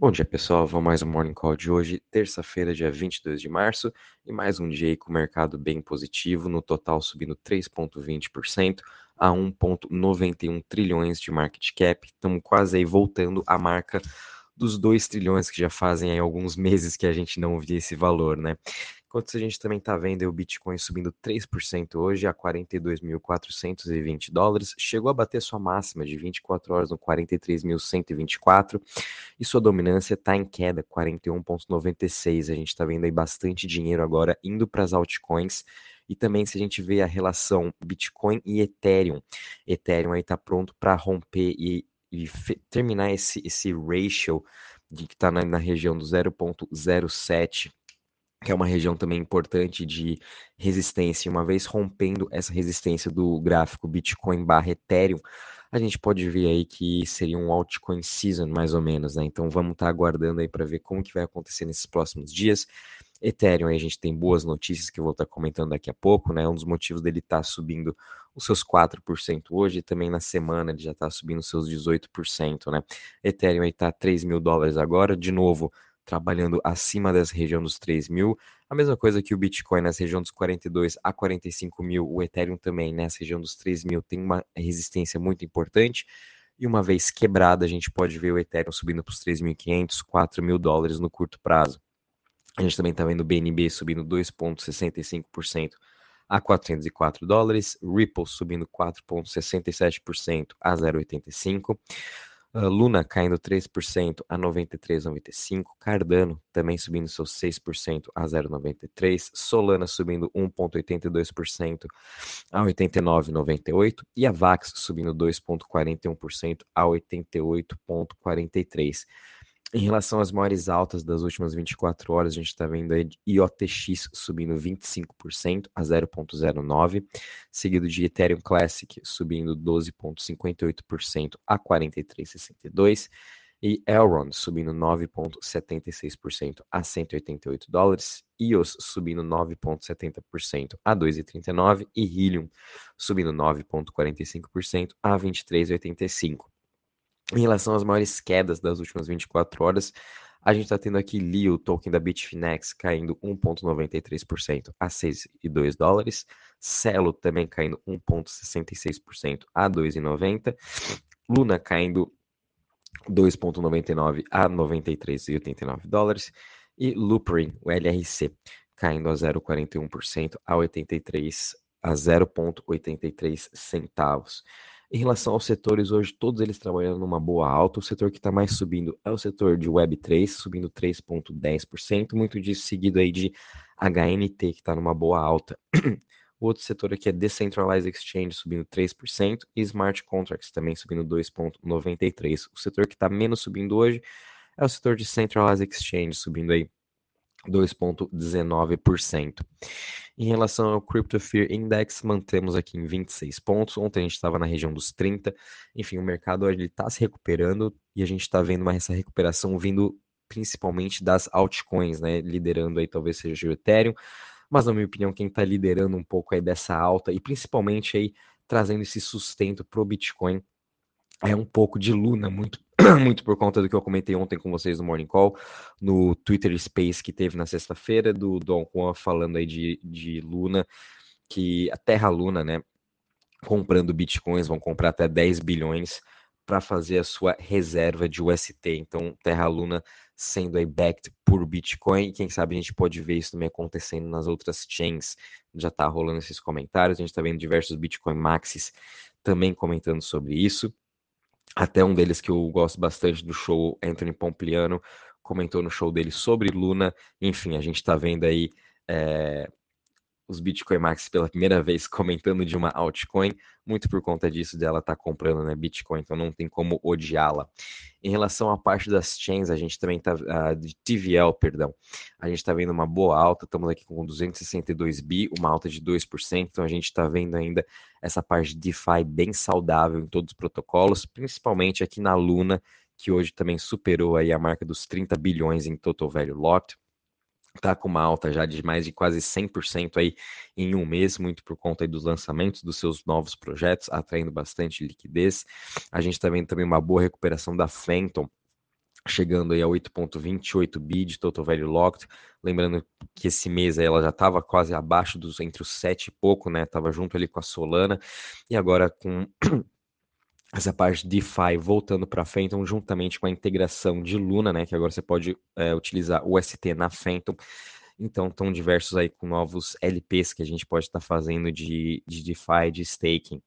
Bom dia, pessoal. Vamos mais um Morning Call de hoje, terça-feira, dia 22 de março, e mais um dia com o mercado bem positivo, no total subindo 3,20% a 1,91 trilhões de market cap. Estamos quase aí voltando à marca dos 2 trilhões que já fazem aí alguns meses que a gente não via esse valor, né? Enquanto a gente também está vendo o Bitcoin subindo 3% hoje a 42.420 dólares, chegou a bater sua máxima de 24 horas no 43.124 e sua dominância está em queda, 41,96. A gente está vendo aí bastante dinheiro agora indo para as altcoins. E também se a gente vê a relação Bitcoin e Ethereum, Ethereum aí está pronto para romper e, e terminar esse, esse ratio de que está na, na região do 0.07 que é uma região também importante de resistência. Uma vez rompendo essa resistência do gráfico Bitcoin barra Ethereum, a gente pode ver aí que seria um altcoin season, mais ou menos, né? Então vamos estar tá aguardando aí para ver como que vai acontecer nesses próximos dias. Ethereum aí a gente tem boas notícias que eu vou estar tá comentando daqui a pouco, né? Um dos motivos dele estar tá subindo os seus 4% hoje, e também na semana ele já está subindo os seus 18%, né? Ethereum aí está 3 mil dólares agora, de novo, trabalhando acima dessa região dos 3 mil. A mesma coisa que o Bitcoin nessa região dos 42 a 45 mil, o Ethereum também nessa região dos 3 mil tem uma resistência muito importante. E uma vez quebrada, a gente pode ver o Ethereum subindo para os 3.500, 4 mil dólares no curto prazo. A gente também está vendo o BNB subindo 2,65% a 404 dólares, Ripple subindo 4,67% a 0,85. Luna caindo 3% a 93,95. Cardano também subindo seus 6% a 0,93. Solana subindo 1,82% a 89,98. E a VAX subindo 2,41% a 88,43%. Em relação às maiores altas das últimas 24 horas, a gente está vendo aí IOTX subindo 25% a 0,09, seguido de Ethereum Classic subindo 12,58% a 43,62 e Elrond subindo 9,76% a 188 dólares, EOS subindo 9,70% a 2,39 e Helium subindo 9,45% a 23,85. Em relação às maiores quedas das últimas 24 horas, a gente está tendo aqui Lio, o token da Bitfinex, caindo 1,93% a 6,2 dólares. Celo também caindo 1,66% a 2,90. Luna caindo 2,99 a 93,89 dólares. E Loopring, o LRC, caindo a 0,41% a 83 a 0,83 centavos. Em relação aos setores, hoje todos eles trabalhando numa boa alta. O setor que está mais subindo é o setor de Web3, subindo 3,10%, muito disso seguido aí de HNT, que está numa boa alta. O outro setor aqui é Decentralized Exchange, subindo 3%, e Smart Contracts também subindo 2,93%. O setor que está menos subindo hoje é o setor de Centralized Exchange, subindo aí 2,19%. Em relação ao Crypto Fear Index, mantemos aqui em 26 pontos. Ontem a gente estava na região dos 30. Enfim, o mercado está se recuperando e a gente está vendo uma, essa recuperação vindo principalmente das altcoins, né? Liderando aí talvez seja o Ethereum. Mas, na minha opinião, quem está liderando um pouco aí dessa alta e principalmente aí trazendo esse sustento para o Bitcoin é um pouco de Luna, muito muito por conta do que eu comentei ontem com vocês no Morning Call, no Twitter Space que teve na sexta-feira, do Don Juan falando aí de, de Luna, que a Terra Luna, né, comprando bitcoins, vão comprar até 10 bilhões para fazer a sua reserva de UST. Então, Terra Luna sendo aí backed por Bitcoin, quem sabe a gente pode ver isso também acontecendo nas outras chains. Já está rolando esses comentários, a gente está vendo diversos Bitcoin Maxis também comentando sobre isso. Até um deles que eu gosto bastante do show, Anthony Pompliano, comentou no show dele sobre Luna. Enfim, a gente está vendo aí é, os Bitcoin Max pela primeira vez comentando de uma altcoin, muito por conta disso dela tá comprando né, Bitcoin, então não tem como odiá-la. Em relação à parte das chains, a gente também está, uh, de TVL, perdão, a gente está vendo uma boa alta, estamos aqui com 262 bi, uma alta de 2%, então a gente está vendo ainda essa parte de DeFi bem saudável em todos os protocolos, principalmente aqui na Luna, que hoje também superou aí a marca dos 30 bilhões em total value locked está com uma alta já de mais de quase 100% aí em um mês, muito por conta dos lançamentos dos seus novos projetos, atraindo bastante liquidez. A gente está vendo também uma boa recuperação da Phantom, chegando aí a 8.28 bi de total value locked. Lembrando que esse mês aí ela já estava quase abaixo dos entre os 7 e pouco, né? Tava junto ali com a Solana e agora com essa parte de DeFi voltando para a Phantom, juntamente com a integração de Luna, né? Que agora você pode é, utilizar o ST na Phantom. Então, estão diversos aí com novos LPs que a gente pode estar tá fazendo de, de DeFi, de staking.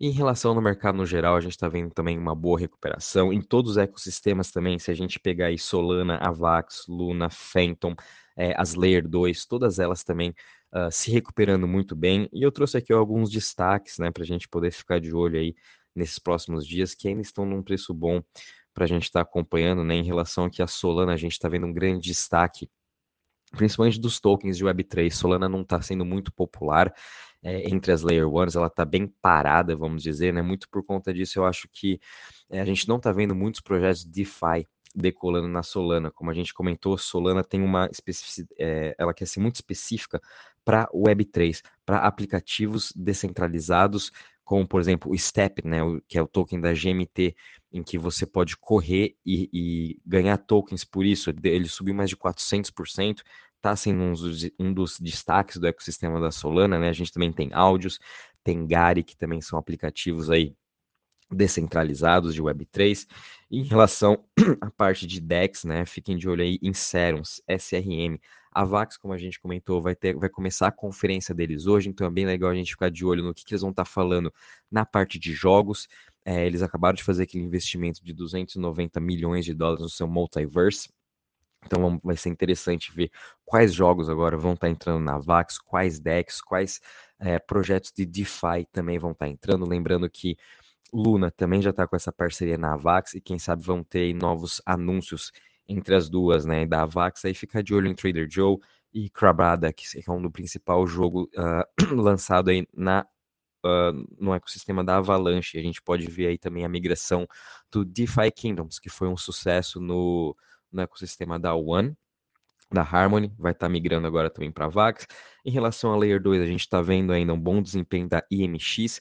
Em relação no mercado no geral, a gente está vendo também uma boa recuperação em todos os ecossistemas também. Se a gente pegar aí Solana, Avax, Luna, Phantom, é, as Layer 2, todas elas também uh, se recuperando muito bem. E eu trouxe aqui alguns destaques, né, para a gente poder ficar de olho aí nesses próximos dias, que ainda estão num preço bom para a gente estar tá acompanhando, né? Em relação aqui a Solana, a gente está vendo um grande destaque principalmente dos tokens de Web3. Solana não está sendo muito popular é, entre as Layer Ones, ela está bem parada, vamos dizer, né? Muito por conta disso, eu acho que é, a gente não está vendo muitos projetos DeFi decolando na Solana. Como a gente comentou, Solana tem uma especificidade, é, ela quer ser muito específica para Web3, para aplicativos descentralizados, como por exemplo o STEP, né, que é o token da GMT, em que você pode correr e, e ganhar tokens por isso. Ele subiu mais de 400%, está sendo um dos, um dos, destaques do ecossistema da Solana, né? A gente também tem áudios, tem Gari, que também são aplicativos aí descentralizados de Web3. Em relação à parte de DEX, né? Fiquem de olho aí em Serums, SRM. A Vax, como a gente comentou, vai, ter, vai começar a conferência deles hoje, então é bem legal a gente ficar de olho no que, que eles vão estar tá falando na parte de jogos. É, eles acabaram de fazer aquele investimento de 290 milhões de dólares no seu multiverse. Então vai ser interessante ver quais jogos agora vão estar tá entrando na VAX, quais decks, quais é, projetos de DeFi também vão estar tá entrando. Lembrando que Luna também já está com essa parceria na VAX e quem sabe vão ter novos anúncios entre as duas, né? Da VAX aí fica de olho em Trader Joe e Crabada, que é um do principal jogo uh, lançado aí na Uh, no ecossistema da Avalanche. A gente pode ver aí também a migração do DeFi Kingdoms, que foi um sucesso no, no ecossistema da One, da Harmony, vai estar tá migrando agora também para Vax. Em relação à Layer 2, a gente está vendo ainda um bom desempenho da IMX,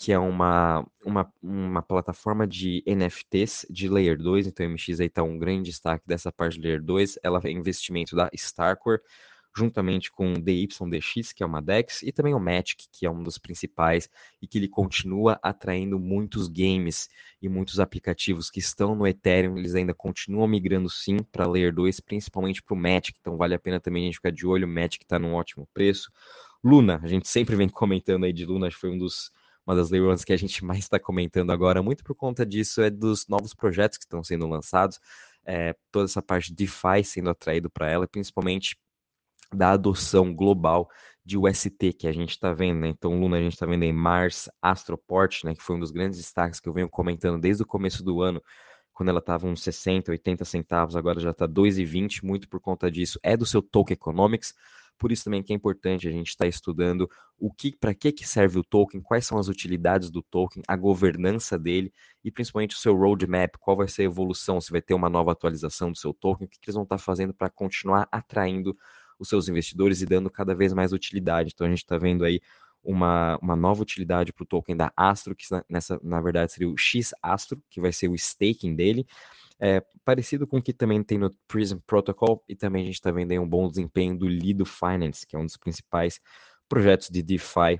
que é uma, uma, uma plataforma de NFTs de Layer 2, então a IMX aí está um grande destaque dessa parte de Layer 2, ela é investimento da Starcore, juntamente com o DYDX, que é uma DEX, e também o Magic, que é um dos principais, e que ele continua atraindo muitos games e muitos aplicativos que estão no Ethereum, eles ainda continuam migrando sim para Layer 2, principalmente para o Magic, então vale a pena também a gente ficar de olho, o Magic está num ótimo preço. Luna, a gente sempre vem comentando aí de Luna, acho que foi um dos uma das Ones que a gente mais está comentando agora, muito por conta disso, é dos novos projetos que estão sendo lançados, é, toda essa parte de DeFi sendo atraído para ela, principalmente da adoção global de UST que a gente está vendo, né? Então, Luna, a gente está vendo em Mars, Astroport, né? Que foi um dos grandes destaques que eu venho comentando desde o começo do ano, quando ela estava uns 60, 80 centavos, agora já está 2,20, muito por conta disso. É do seu token economics, por isso também que é importante a gente estar tá estudando o que, para que, que serve o token, quais são as utilidades do token, a governança dele e principalmente o seu roadmap, qual vai ser a evolução, se vai ter uma nova atualização do seu token, o que, que eles vão estar tá fazendo para continuar atraindo os seus investidores e dando cada vez mais utilidade. Então a gente está vendo aí uma, uma nova utilidade para o token da Astro, que nessa, na verdade seria o X Astro, que vai ser o staking dele. É, parecido com o que também tem no Prism Protocol, e também a gente está vendo um bom desempenho do Lido Finance, que é um dos principais projetos de DeFi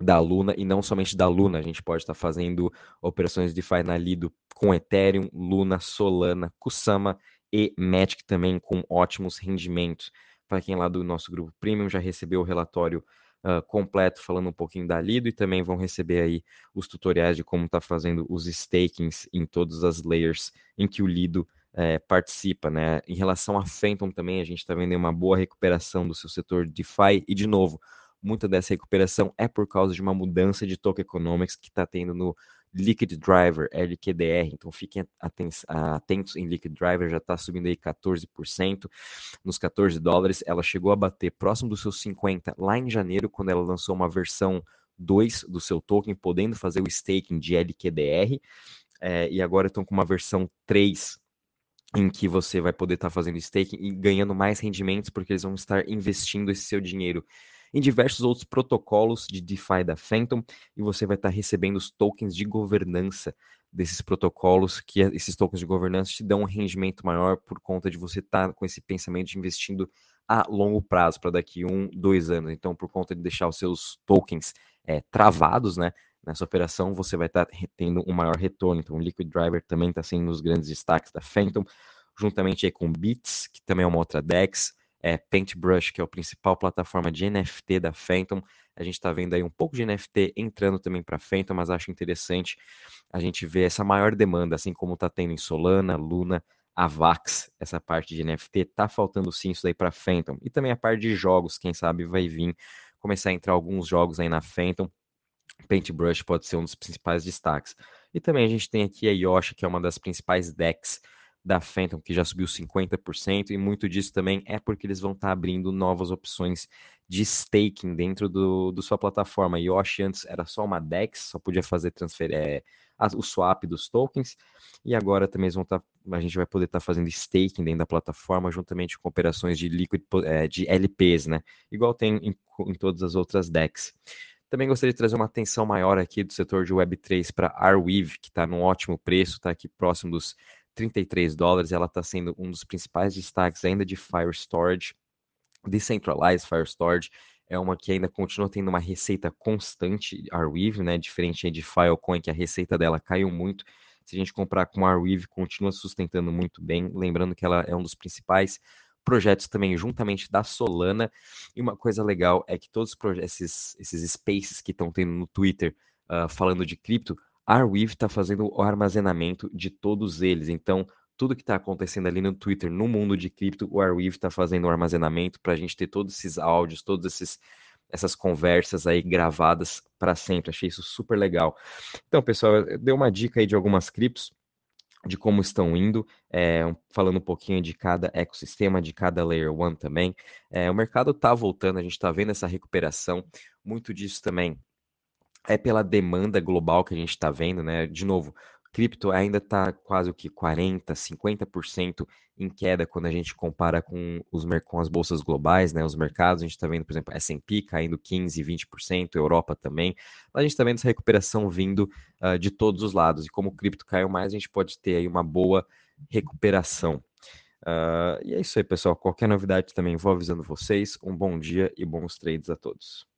da Luna, e não somente da Luna, a gente pode estar tá fazendo operações de DeFi na Lido com Ethereum, Luna, Solana, Kusama e Magic também com ótimos rendimentos. Para quem é lá do nosso grupo Premium já recebeu o relatório uh, completo falando um pouquinho da Lido e também vão receber aí os tutoriais de como está fazendo os stakings em todas as layers em que o Lido é, participa, né? Em relação a Phantom também, a gente está vendo uma boa recuperação do seu setor DeFi e, de novo, muita dessa recuperação é por causa de uma mudança de token economics que está tendo no Liquid Driver, LQDR, então fiquem atentos em Liquid Driver, já está subindo aí 14%, nos 14 dólares, ela chegou a bater próximo dos seus 50 lá em janeiro, quando ela lançou uma versão 2 do seu token, podendo fazer o staking de LQDR, é, e agora estão com uma versão 3 em que você vai poder estar tá fazendo staking e ganhando mais rendimentos, porque eles vão estar investindo esse seu dinheiro em diversos outros protocolos de DeFi da Phantom e você vai estar recebendo os tokens de governança desses protocolos, que é, esses tokens de governança te dão um rendimento maior por conta de você estar com esse pensamento de investindo a longo prazo, para daqui um, dois anos. Então, por conta de deixar os seus tokens é, travados, né? Nessa operação, você vai estar tendo um maior retorno. Então, o Liquid Driver também está sendo um dos grandes destaques da Phantom, juntamente aí com Bits, que também é uma outra DEX, é, Paintbrush, que é a principal plataforma de NFT da Phantom. A gente está vendo aí um pouco de NFT entrando também para a Phantom, mas acho interessante a gente ver essa maior demanda, assim como está tendo em Solana, Luna, Avax, essa parte de NFT. Tá faltando sim isso daí para Phantom. E também a parte de jogos, quem sabe vai vir começar a entrar alguns jogos aí na Phantom. Paintbrush pode ser um dos principais destaques. E também a gente tem aqui a Yoshi, que é uma das principais decks da Phantom, que já subiu 50%, e muito disso também é porque eles vão estar tá abrindo novas opções de staking dentro do, do sua plataforma. Yoshi antes era só uma DEX, só podia fazer transfer, é, o swap dos tokens, e agora também vão tá, a gente vai poder estar tá fazendo staking dentro da plataforma, juntamente com operações de liquid, é, de LPs, né? Igual tem em, em todas as outras DEX. Também gostaria de trazer uma atenção maior aqui do setor de Web3 para Arweave, que está num ótimo preço, está aqui próximo dos 33 dólares, ela está sendo um dos principais destaques ainda de Fire Storage, Decentralized Fire Storage, é uma que ainda continua tendo uma receita constante, Arweave, né, diferente de Filecoin, que a receita dela caiu muito, se a gente comprar com Arweave, continua sustentando muito bem, lembrando que ela é um dos principais projetos também juntamente da Solana, e uma coisa legal é que todos esses, esses spaces que estão tendo no Twitter uh, falando de cripto, Arweave está fazendo o armazenamento de todos eles. Então, tudo que está acontecendo ali no Twitter, no mundo de cripto, o Arweave está fazendo o armazenamento para a gente ter todos esses áudios, todas esses, essas conversas aí gravadas para sempre. Achei isso super legal. Então, pessoal, deu uma dica aí de algumas criptos de como estão indo, é, falando um pouquinho de cada ecossistema, de cada Layer One também. É, o mercado está voltando, a gente está vendo essa recuperação. Muito disso também é pela demanda global que a gente está vendo, né? De novo, cripto ainda está quase o que 40, 50% em queda quando a gente compara com, os, com as bolsas globais, né? Os mercados, a gente está vendo, por exemplo, S&P caindo 15, 20%, Europa também. A gente está vendo essa recuperação vindo uh, de todos os lados. E como o cripto caiu mais, a gente pode ter aí uma boa recuperação. Uh, e é isso aí, pessoal. Qualquer novidade também vou avisando vocês. Um bom dia e bons trades a todos.